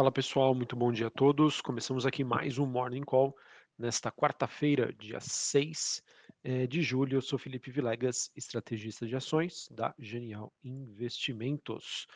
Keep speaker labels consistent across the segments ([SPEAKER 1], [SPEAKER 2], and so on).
[SPEAKER 1] Fala pessoal, muito bom dia a todos. Começamos aqui mais um Morning Call nesta quarta-feira, dia 6 eh, de julho. Eu sou Felipe Vilegas, estrategista de ações da Genial Investimentos.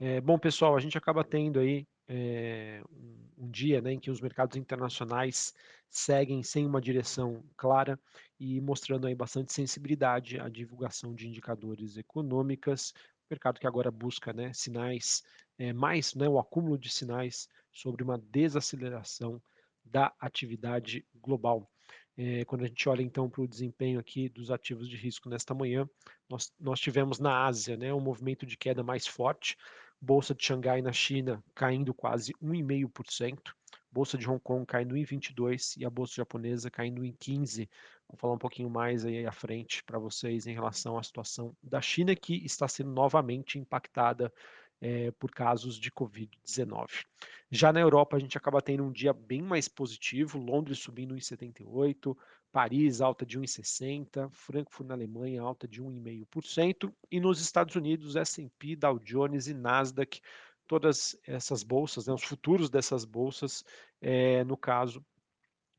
[SPEAKER 1] Eh, bom pessoal, a gente acaba tendo aí eh, um, um dia né, em que os mercados internacionais seguem sem uma direção clara e mostrando aí bastante sensibilidade à divulgação de indicadores econômicas, mercado que agora busca né, sinais, é, mais né, o acúmulo de sinais sobre uma desaceleração da atividade global. É, quando a gente olha então para o desempenho aqui dos ativos de risco nesta manhã, nós, nós tivemos na Ásia né, um movimento de queda mais forte, Bolsa de Xangai na China caindo quase 1,5%, Bolsa de Hong Kong caindo em 22 e a bolsa japonesa caindo em 15. Vou falar um pouquinho mais aí à frente para vocês em relação à situação da China que está sendo novamente impactada é, por casos de Covid-19. Já na Europa, a gente acaba tendo um dia bem mais positivo, Londres subindo 1,78, Paris alta de 1,60, Frankfurt na Alemanha alta de 1,5%, e nos Estados Unidos, S&P, Dow Jones e Nasdaq todas essas bolsas, né, os futuros dessas bolsas, é, no caso,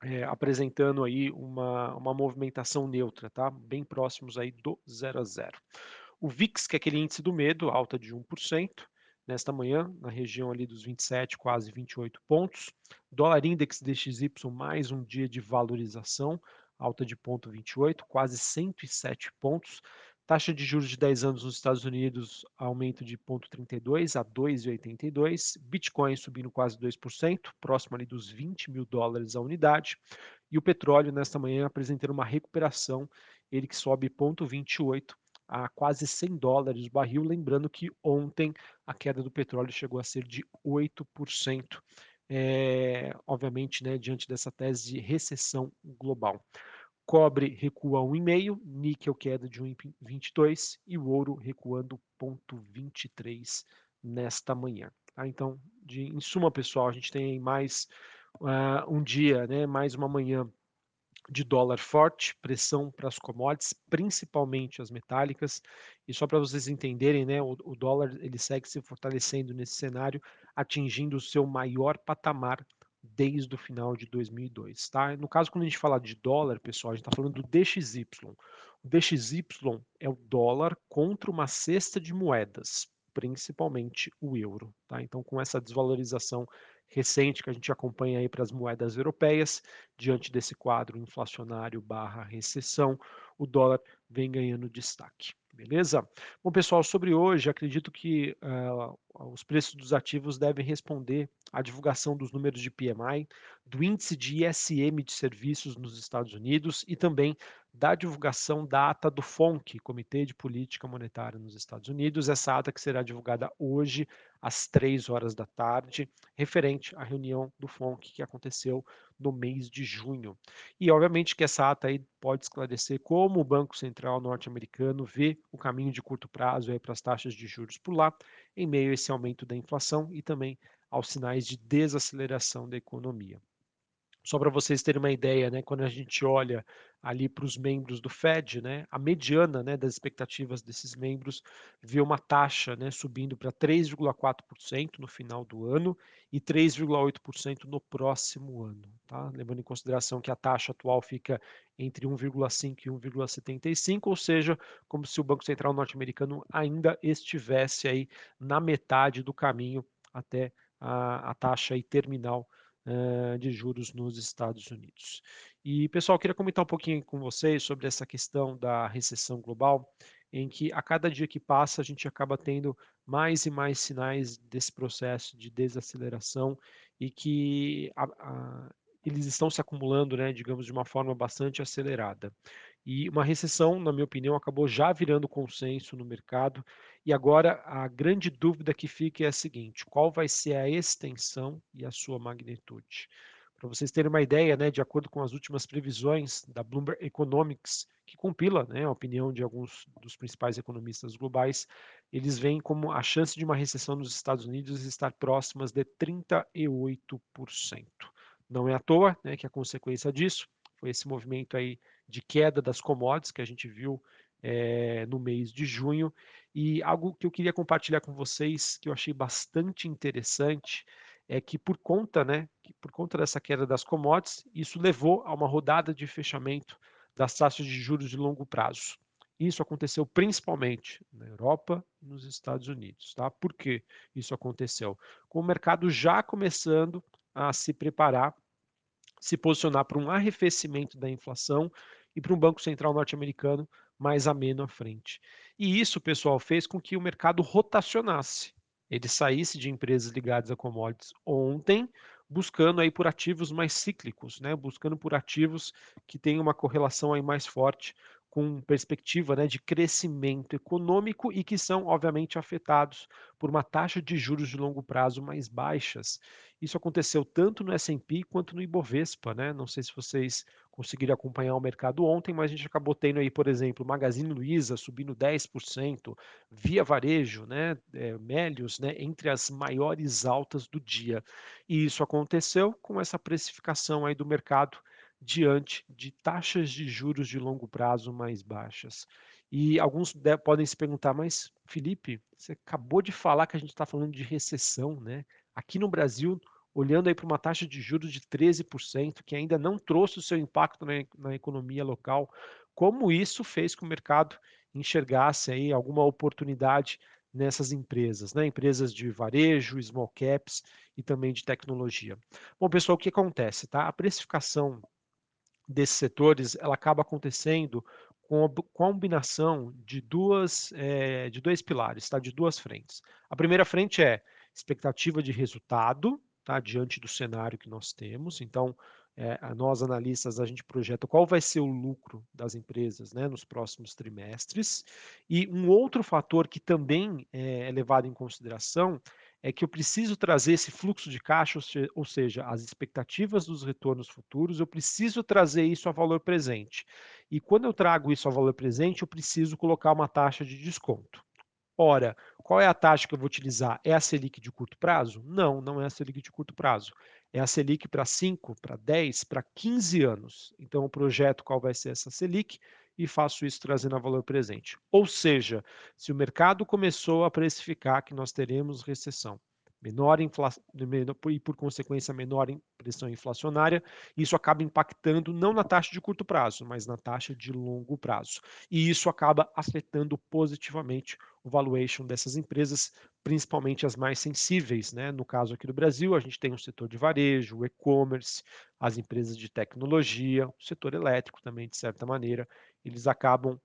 [SPEAKER 1] é, apresentando aí uma, uma movimentação neutra, tá? bem próximos aí do 0 a 0. O VIX, que é aquele índice do medo, alta de 1%, nesta manhã, na região ali dos 27, quase 28 pontos. Dólar Index DXY, mais um dia de valorização, alta de 0,28, quase 107 pontos. Taxa de juros de 10 anos nos Estados Unidos, aumento de 0,32 a 2,82. Bitcoin subindo quase 2%, próximo ali dos 20 mil dólares a unidade. E o petróleo, nesta manhã, apresentando uma recuperação, ele que sobe 0,28 a quase 100 dólares o barril. Lembrando que ontem a queda do petróleo chegou a ser de 8%. É, obviamente, né, diante dessa tese de recessão global. Cobre recua 1,5, níquel queda de 1,22 e o ouro recuando 0,23 nesta manhã. Tá? Então, de, em suma, pessoal, a gente tem mais uh, um dia, né, mais uma manhã de dólar forte, pressão para as commodities, principalmente as metálicas. E só para vocês entenderem, né, o, o, dólar ele segue se fortalecendo nesse cenário, atingindo o seu maior patamar desde o final de 2002, tá? No caso, quando a gente fala de dólar, pessoal, a gente está falando do DXY. O DXY é o dólar contra uma cesta de moedas, principalmente o euro, tá? Então, com essa desvalorização recente que a gente acompanha aí para as moedas europeias, diante desse quadro inflacionário barra recessão, o dólar vem ganhando destaque. Beleza? Bom, pessoal, sobre hoje, acredito que uh, os preços dos ativos devem responder à divulgação dos números de PMI, do índice de ISM de serviços nos Estados Unidos e também da divulgação da ata do FONC, Comitê de Política Monetária nos Estados Unidos, essa ata que será divulgada hoje às três horas da tarde, referente à reunião do FONC que aconteceu no mês de junho. E obviamente que essa ata aí pode esclarecer como o Banco Central norte-americano vê o caminho de curto prazo para as taxas de juros por lá, em meio a esse aumento da inflação e também aos sinais de desaceleração da economia. Só para vocês terem uma ideia, né, quando a gente olha ali para os membros do Fed, né, a mediana né, das expectativas desses membros vê uma taxa né, subindo para 3,4% no final do ano e 3,8% no próximo ano. Tá? Levando em consideração que a taxa atual fica entre 1,5% e 1,75%, ou seja, como se o Banco Central norte-americano ainda estivesse aí na metade do caminho até a, a taxa aí terminal uh, de juros nos Estados Unidos. E, pessoal, queria comentar um pouquinho com vocês sobre essa questão da recessão global, em que a cada dia que passa a gente acaba tendo mais e mais sinais desse processo de desaceleração e que a, a, eles estão se acumulando, né, digamos, de uma forma bastante acelerada. E uma recessão, na minha opinião, acabou já virando consenso no mercado. E agora a grande dúvida que fica é a seguinte: qual vai ser a extensão e a sua magnitude? Para vocês terem uma ideia, né, de acordo com as últimas previsões da Bloomberg Economics, que compila né, a opinião de alguns dos principais economistas globais, eles veem como a chance de uma recessão nos Estados Unidos estar próximas de 38%. Não é à toa né, que a consequência disso foi esse movimento aí de queda das commodities que a gente viu é, no mês de junho. E algo que eu queria compartilhar com vocês, que eu achei bastante interessante, é que por conta, né, por conta dessa queda das commodities, isso levou a uma rodada de fechamento das taxas de juros de longo prazo. Isso aconteceu principalmente na Europa e nos Estados Unidos. Tá? Por que isso aconteceu? Com o mercado já começando a se preparar, se posicionar para um arrefecimento da inflação e para um Banco Central norte-americano mais ameno à frente. E isso, pessoal, fez com que o mercado rotacionasse. Ele saísse de empresas ligadas a commodities ontem, buscando aí por ativos mais cíclicos, né? buscando por ativos que têm uma correlação aí mais forte com perspectiva né, de crescimento econômico e que são, obviamente, afetados por uma taxa de juros de longo prazo mais baixas. Isso aconteceu tanto no S&P quanto no Ibovespa, né? Não sei se vocês conseguiram acompanhar o mercado ontem, mas a gente acabou tendo aí, por exemplo, Magazine Luiza subindo 10%, Via Varejo, né, é, Melios, né, entre as maiores altas do dia. E isso aconteceu com essa precificação aí do mercado diante de taxas de juros de longo prazo mais baixas. E alguns podem se perguntar, mas Felipe, você acabou de falar que a gente está falando de recessão, né? Aqui no Brasil, olhando aí para uma taxa de juros de 13%, que ainda não trouxe o seu impacto na, na economia local, como isso fez que o mercado enxergasse aí alguma oportunidade nessas empresas, né? empresas de varejo, small caps e também de tecnologia. Bom, pessoal, o que acontece? Tá? A precificação desses setores ela acaba acontecendo com a combinação de duas é, de dois pilares, tá? De duas frentes. A primeira frente é expectativa de resultado, tá? Diante do cenário que nós temos. Então, é, nós analistas a gente projeta qual vai ser o lucro das empresas, né? Nos próximos trimestres. E um outro fator que também é levado em consideração é que eu preciso trazer esse fluxo de caixa, ou seja, as expectativas dos retornos futuros, eu preciso trazer isso a valor presente. E quando eu trago isso a valor presente, eu preciso colocar uma taxa de desconto. Ora, qual é a taxa que eu vou utilizar? É a Selic de curto prazo? Não, não é a Selic de curto prazo. É a Selic para 5, para 10, para 15 anos. Então, o projeto qual vai ser essa Selic e faço isso trazendo a valor presente. Ou seja, se o mercado começou a precificar que nós teremos recessão, menor inflação e por consequência menor pressão inflacionária, isso acaba impactando não na taxa de curto prazo, mas na taxa de longo prazo. E isso acaba afetando positivamente o valuation dessas empresas, principalmente as mais sensíveis, né? No caso aqui do Brasil, a gente tem o setor de varejo, o e-commerce, as empresas de tecnologia, o setor elétrico também, de certa maneira, eles acabam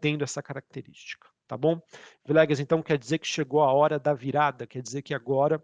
[SPEAKER 1] tendo essa característica, tá bom? Vilegas, então quer dizer que chegou a hora da virada, quer dizer que agora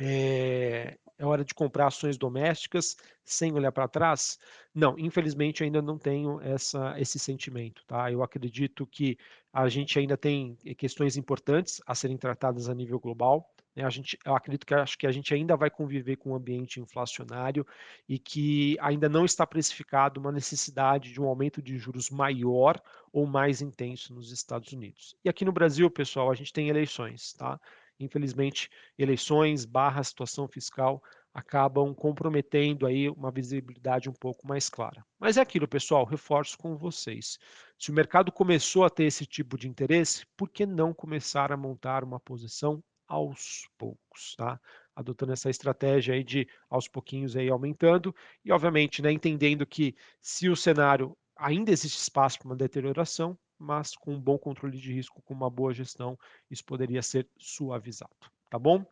[SPEAKER 1] é, é hora de comprar ações domésticas sem olhar para trás? Não, infelizmente ainda não tenho essa, esse sentimento. Tá? Eu acredito que a gente ainda tem questões importantes a serem tratadas a nível global. Né? A gente, eu acredito que acho que a gente ainda vai conviver com um ambiente inflacionário e que ainda não está precificado uma necessidade de um aumento de juros maior ou mais intenso nos Estados Unidos. E aqui no Brasil, pessoal, a gente tem eleições, tá? Infelizmente, eleições barra situação fiscal acabam comprometendo aí uma visibilidade um pouco mais clara. Mas é aquilo, pessoal, reforço com vocês. Se o mercado começou a ter esse tipo de interesse, por que não começar a montar uma posição aos poucos, tá? Adotando essa estratégia aí de aos pouquinhos aí aumentando e obviamente, né, entendendo que se o cenário ainda existe espaço para uma deterioração, mas com um bom controle de risco, com uma boa gestão, isso poderia ser suavizado. Tá bom?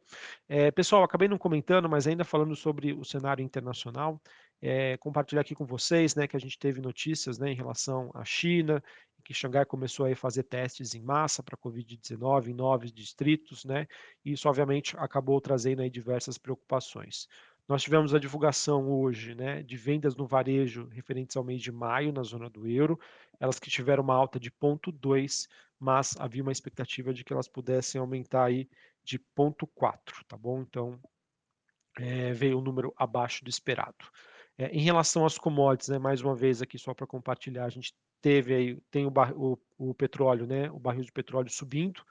[SPEAKER 1] É, pessoal, acabei não comentando, mas ainda falando sobre o cenário internacional, é, compartilhar aqui com vocês né, que a gente teve notícias né, em relação à China, que Xangai começou a fazer testes em massa para Covid-19 em nove distritos, né? E isso, obviamente, acabou trazendo aí diversas preocupações. Nós tivemos a divulgação hoje né, de vendas no varejo referentes ao mês de maio na zona do euro, elas que tiveram uma alta de 0,2, mas havia uma expectativa de que elas pudessem aumentar aí de 0,4, tá bom? Então, é, veio um número abaixo do esperado. É, em relação às commodities, né, mais uma vez aqui só para compartilhar, a gente teve aí, tem o, o, o petróleo, né, o barril de petróleo subindo,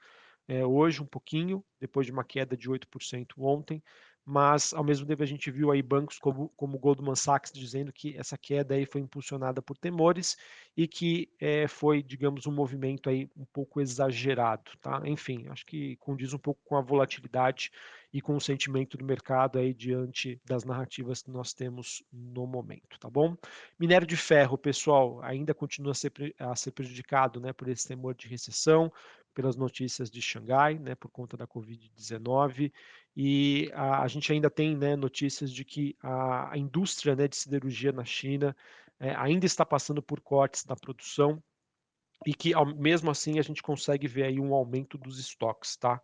[SPEAKER 1] é, hoje um pouquinho, depois de uma queda de 8% ontem, mas ao mesmo tempo a gente viu aí bancos como como Goldman Sachs dizendo que essa queda aí foi impulsionada por temores e que, eh, foi, digamos, um movimento aí um pouco exagerado, tá. Enfim, acho que condiz um pouco com a volatilidade e com o sentimento do mercado aí diante das narrativas que nós temos no momento, tá bom? Minério de ferro, pessoal, ainda continua a ser a ser prejudicado, né, por esse temor de recessão, pelas notícias de Xangai, né, por conta da Covid-19, e a a gente ainda tem, né, notícias de que a a indústria, né, de siderurgia na China, eh, ainda está passando por cortes na produção, e que ao mesmo assim a gente consegue ver aí um aumento dos estoques, tá.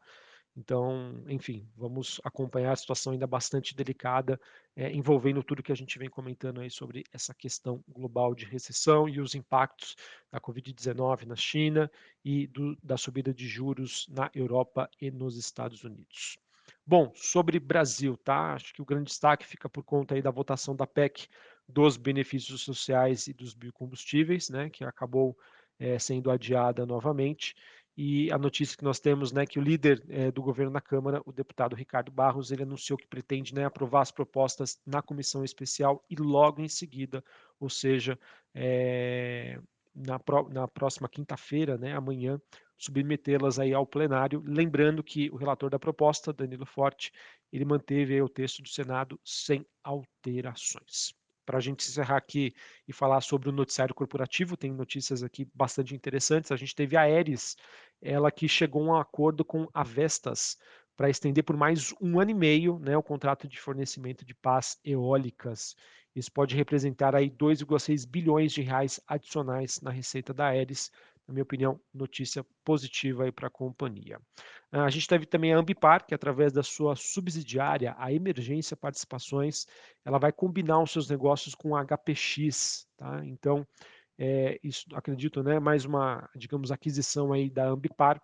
[SPEAKER 1] Então, enfim, vamos acompanhar a situação ainda bastante delicada, eh, envolvendo tudo que a gente vem comentando aí sobre essa questão global de recessão e os impactos da Covid-19 na China e do da subida de juros na Europa e nos Estados Unidos. Bom, sobre Brasil, tá, acho que o grande destaque fica por conta aí da votação da PEC dos benefícios sociais e dos biocombustíveis, né, que acabou, eh, sendo adiada novamente, e a notícia que nós temos, né, que o líder, eh, do governo na Câmara, o deputado Ricardo Barros, ele anunciou que pretende, né, aprovar as propostas na comissão especial e logo em seguida, ou seja, eh, na pró na próxima quinta-feira, né, amanhã, submetê-las aí ao plenário, lembrando que o relator da proposta, Danilo Forte, ele manteve o texto do Senado sem alterações. Para a gente encerrar aqui e falar sobre o noticiário corporativo, tem notícias aqui bastante interessantes. A gente teve a Aeris, ela que chegou a um acordo com a Vestas para estender por mais um ano e meio, né, o contrato de fornecimento de pás eólicas. Isso pode representar aí 2,6 bilhões de reais adicionais na receita da Aeris, na minha opinião, notícia positiva aí para a companhia. A gente teve também a Ambipar, que através da sua subsidiária, a Emergência Participações, ela vai combinar os seus negócios com a HPX, tá. Então, eh, isso acredito, né, mais uma, digamos, aquisição aí da Ambipar,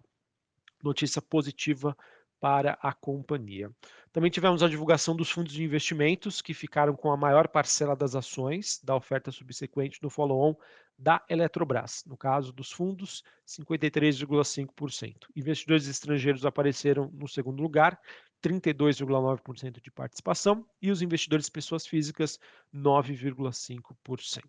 [SPEAKER 1] notícia positiva para a companhia. Também tivemos a divulgação dos fundos de investimentos, que ficaram com a maior parcela das ações da oferta subsequente do follow-on da Eletrobras. No caso dos fundos, 53,5%. Investidores estrangeiros apareceram no segundo lugar, 32,9% de participação, e os investidores pessoas físicas, 9,5%.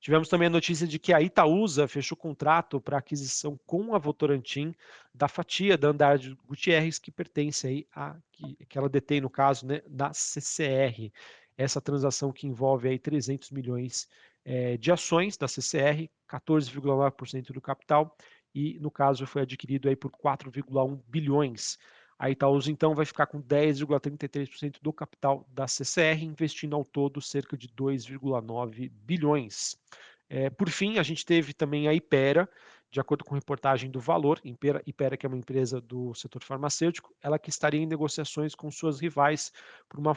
[SPEAKER 1] Tivemos também a notícia de que a Itaúsa fechou contrato para aquisição com a Votorantim da fatia da Andrade Gutierrez, que pertence aí a que que ela detém, no caso, né, da CCR. Essa transação que envolve aí 300 milhões, eh, de ações da CCR, 14,9% do capital, e no caso foi adquirido aí por 4,1 bilhões. A Itaúsa então vai ficar com 10,33% do capital da CCR, investindo ao todo cerca de 2,9 bilhões. Eh, por fim, a gente teve também a Hypera, de acordo com reportagem do Valor, Hypera Hypera que é uma empresa do setor farmacêutico, ela que estaria em negociações com suas rivais por uma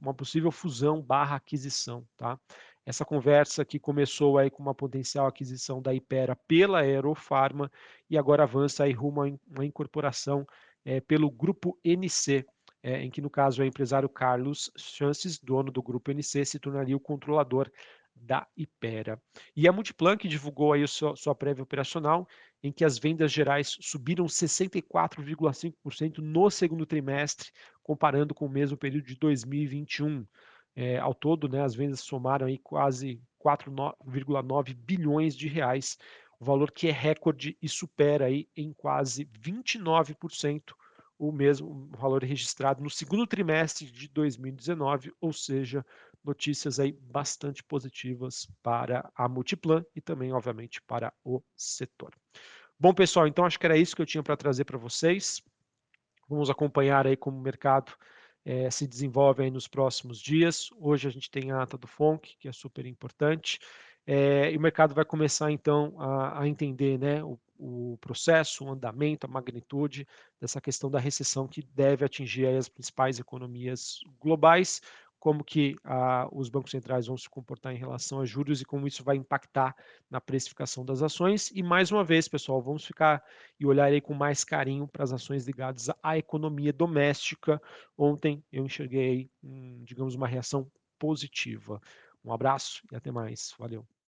[SPEAKER 1] uma possível fusão/aquisição, tá. Essa conversa que começou aí com uma potencial aquisição da Hypera pela Aerofarma e agora avança aí rumo a uma incorporação eh, pelo Grupo NC, eh, em que no caso o empresário Carlos Chances, dono do Grupo NC, se tornaria o controlador da Hypera. E a Multiplan que divulgou aí sua prévia operacional, em que as vendas gerais subiram 64,5% no segundo trimestre, comparando com o mesmo período de 2021. Eh, ao todo, né, as vendas somaram aí quase 4,9 bilhões de reais, o valor que é recorde e supera aí em quase 29% o mesmo valor registrado no segundo trimestre de 2019, ou seja, notícias aí bastante positivas para a Multiplan e também, obviamente, para o setor. Bom, pessoal, então acho que era isso que eu tinha para trazer para vocês. Vamos acompanhar aí como o mercado, eh, se desenvolve aí nos próximos dias. Hoje a gente tem a ata do FONC, que é super importante, eh, e o mercado vai começar então a a entender, né, o o processo, o andamento, a magnitude dessa questão da recessão que deve atingir as principais economias globais, como que a os bancos centrais vão se comportar em relação a juros e como isso vai impactar na precificação das ações. E mais uma vez, pessoal, vamos ficar e olhar aí com mais carinho para as ações ligadas à economia doméstica. Ontem eu enxerguei, hum, digamos, uma reação positiva. Um abraço e até mais. Valeu.